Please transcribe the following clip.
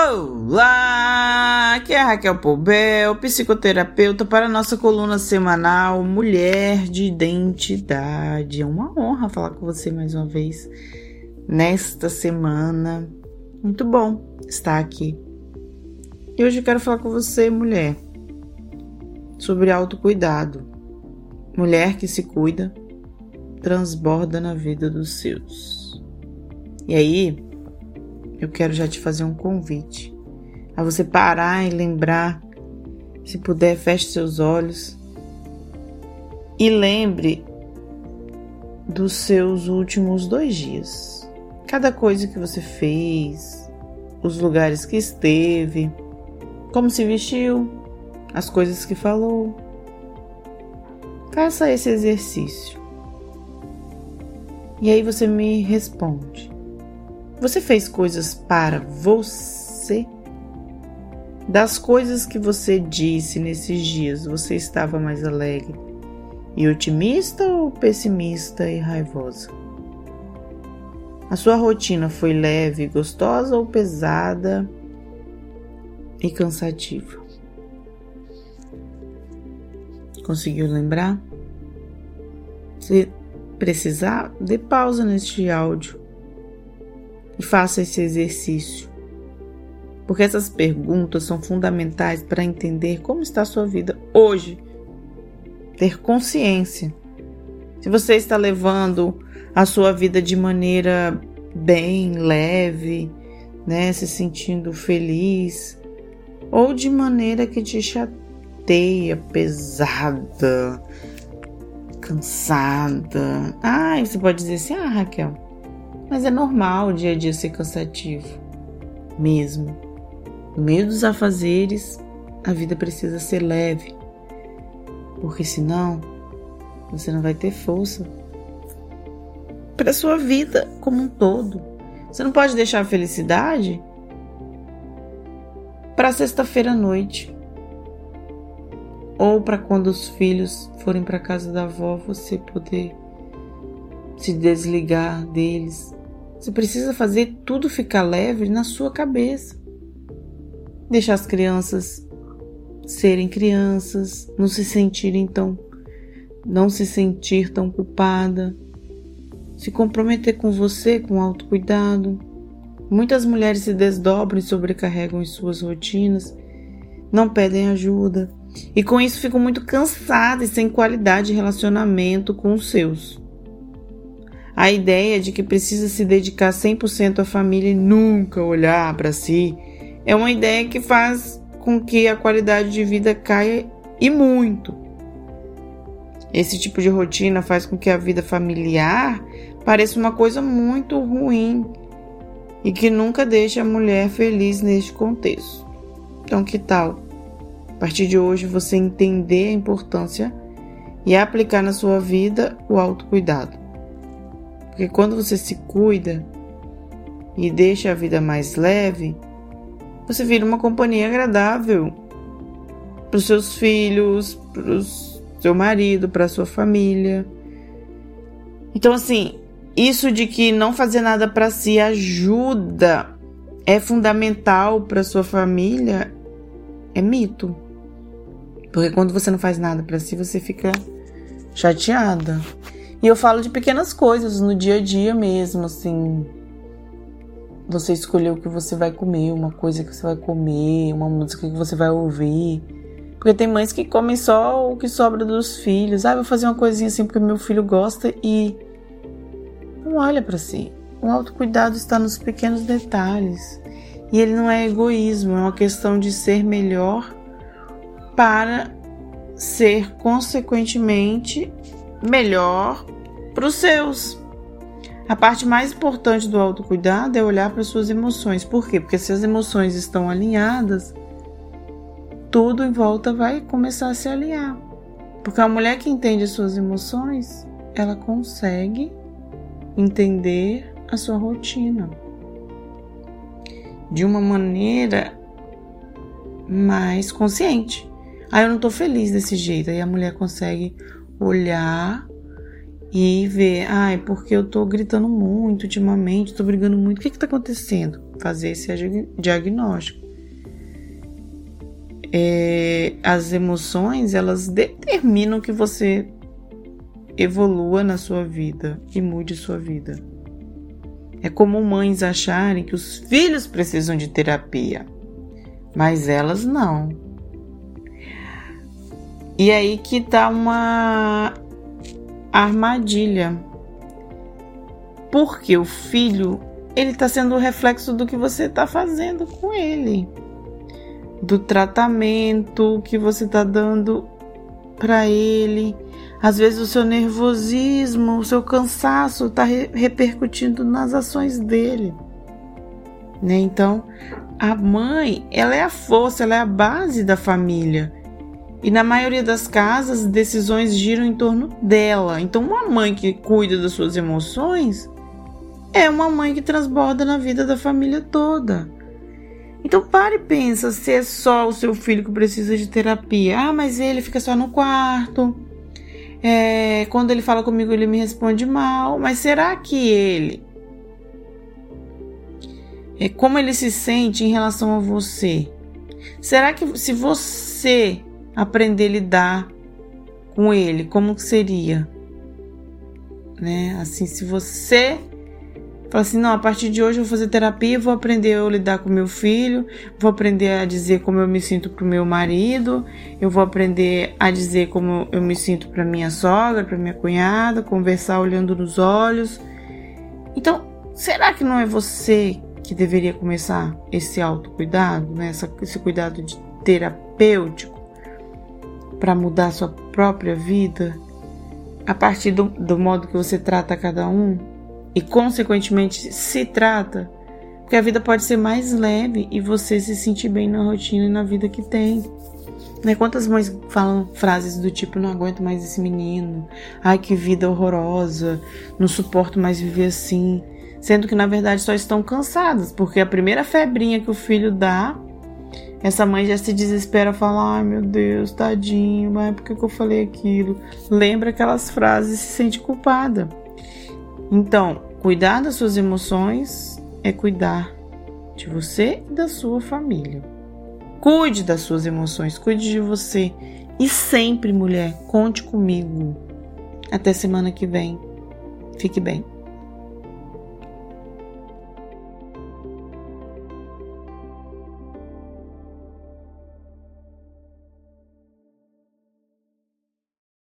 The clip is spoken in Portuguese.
Olá, aqui é Raquel Poubel, psicoterapeuta para nossa coluna semanal Mulher de Identidade. É uma honra falar com você mais uma vez nesta semana. Muito bom estar aqui. E hoje eu quero falar com você, mulher, sobre autocuidado. Mulher que se cuida, transborda na vida dos seus. E aí, eu quero já te fazer um convite a você parar e lembrar. Se puder, feche seus olhos e lembre dos seus últimos dois dias. Cada coisa que você fez, os lugares que esteve, como se vestiu, as coisas que falou. Faça esse exercício. E aí você me responde. Você fez coisas para você? Das coisas que você disse nesses dias, você estava mais alegre e otimista ou pessimista e raivosa? A sua rotina foi leve, gostosa ou pesada e cansativa? Conseguiu lembrar? Se precisar, dê pausa neste áudio e faça esse exercício. Porque essas perguntas são fundamentais para entender como está a sua vida hoje. Ter consciência. Se você está levando a sua vida de maneira bem, leve, né, se sentindo feliz, ou de maneira que te chateia, pesada, cansada. Ah, você pode dizer assim: "Ah, Raquel, mas é normal o dia a dia ser cansativo. Mesmo. No meio dos afazeres, a vida precisa ser leve. Porque senão, você não vai ter força para sua vida como um todo. Você não pode deixar a felicidade para sexta-feira à noite. Ou para quando os filhos forem para casa da avó, você poder se desligar deles você precisa fazer tudo ficar leve na sua cabeça. Deixar as crianças serem crianças, não se sentirem tão não se sentir tão culpada, se comprometer com você com autocuidado. Muitas mulheres se desdobram e sobrecarregam em suas rotinas, não pedem ajuda e com isso ficam muito cansadas e sem qualidade de relacionamento com os seus. A ideia de que precisa se dedicar 100% à família e nunca olhar para si é uma ideia que faz com que a qualidade de vida caia e muito. Esse tipo de rotina faz com que a vida familiar pareça uma coisa muito ruim e que nunca deixa a mulher feliz neste contexto. Então, que tal? A partir de hoje você entender a importância e aplicar na sua vida o autocuidado. Porque quando você se cuida e deixa a vida mais leve, você vira uma companhia agradável para os seus filhos, para o seu marido, para a sua família. Então, assim, isso de que não fazer nada para si ajuda, é fundamental para sua família, é mito. Porque quando você não faz nada para si, você fica chateada. E eu falo de pequenas coisas no dia a dia mesmo, assim. Você escolher o que você vai comer, uma coisa que você vai comer, uma música que você vai ouvir. Porque tem mães que comem só o que sobra dos filhos. Ah, vou fazer uma coisinha assim porque meu filho gosta e não olha para si. O autocuidado está nos pequenos detalhes. E ele não é egoísmo, é uma questão de ser melhor para ser consequentemente melhor para os seus. A parte mais importante do autocuidado é olhar para suas emoções. Por quê? Porque se as emoções estão alinhadas, tudo em volta vai começar a se alinhar. Porque a mulher que entende as suas emoções, ela consegue entender a sua rotina de uma maneira mais consciente. Ah, eu não tô feliz desse jeito. Aí a mulher consegue olhar e ver, ai, porque eu tô gritando muito ultimamente, tô brigando muito, o que que tá acontecendo? Fazer esse diagnóstico. É, as emoções, elas determinam que você evolua na sua vida e mude sua vida. É comum mães acharem que os filhos precisam de terapia, mas elas não. E aí que tá uma armadilha. Porque o filho, ele tá sendo o reflexo do que você tá fazendo com ele. Do tratamento que você tá dando para ele às vezes o seu nervosismo, o seu cansaço está re repercutindo nas ações dele. Né? Então, a mãe, ela é a força, ela é a base da família. E na maioria das casas, decisões giram em torno dela. Então, uma mãe que cuida das suas emoções é uma mãe que transborda na vida da família toda. Então pare e pensa se é só o seu filho que precisa de terapia. Ah, mas ele fica só no quarto. É, quando ele fala comigo, ele me responde mal. Mas será que ele. É, como ele se sente em relação a você? Será que se você aprender a lidar com ele, como que seria? Né? Assim, se você Fala assim, não, a partir de hoje eu vou fazer terapia, vou aprender a lidar com meu filho, vou aprender a dizer como eu me sinto pro meu marido, eu vou aprender a dizer como eu me sinto para minha sogra, para minha cunhada, conversar olhando nos olhos. Então, será que não é você que deveria começar esse autocuidado, né? esse cuidado de terapêutico para mudar sua própria vida a partir do, do modo que você trata cada um? e, consequentemente, se trata, porque a vida pode ser mais leve e você se sentir bem na rotina e na vida que tem. Né? Quantas mães falam frases do tipo: não aguento mais esse menino, ai que vida horrorosa, não suporto mais viver assim. Sendo que na verdade só estão cansadas, porque a primeira febrinha que o filho dá, essa mãe já se desespera, fala: ai meu Deus, tadinho, mas por que, que eu falei aquilo? Lembra aquelas frases e se sente culpada. Então, Cuidar das suas emoções é cuidar de você e da sua família. Cuide das suas emoções, cuide de você. E sempre, mulher, conte comigo. Até semana que vem. Fique bem.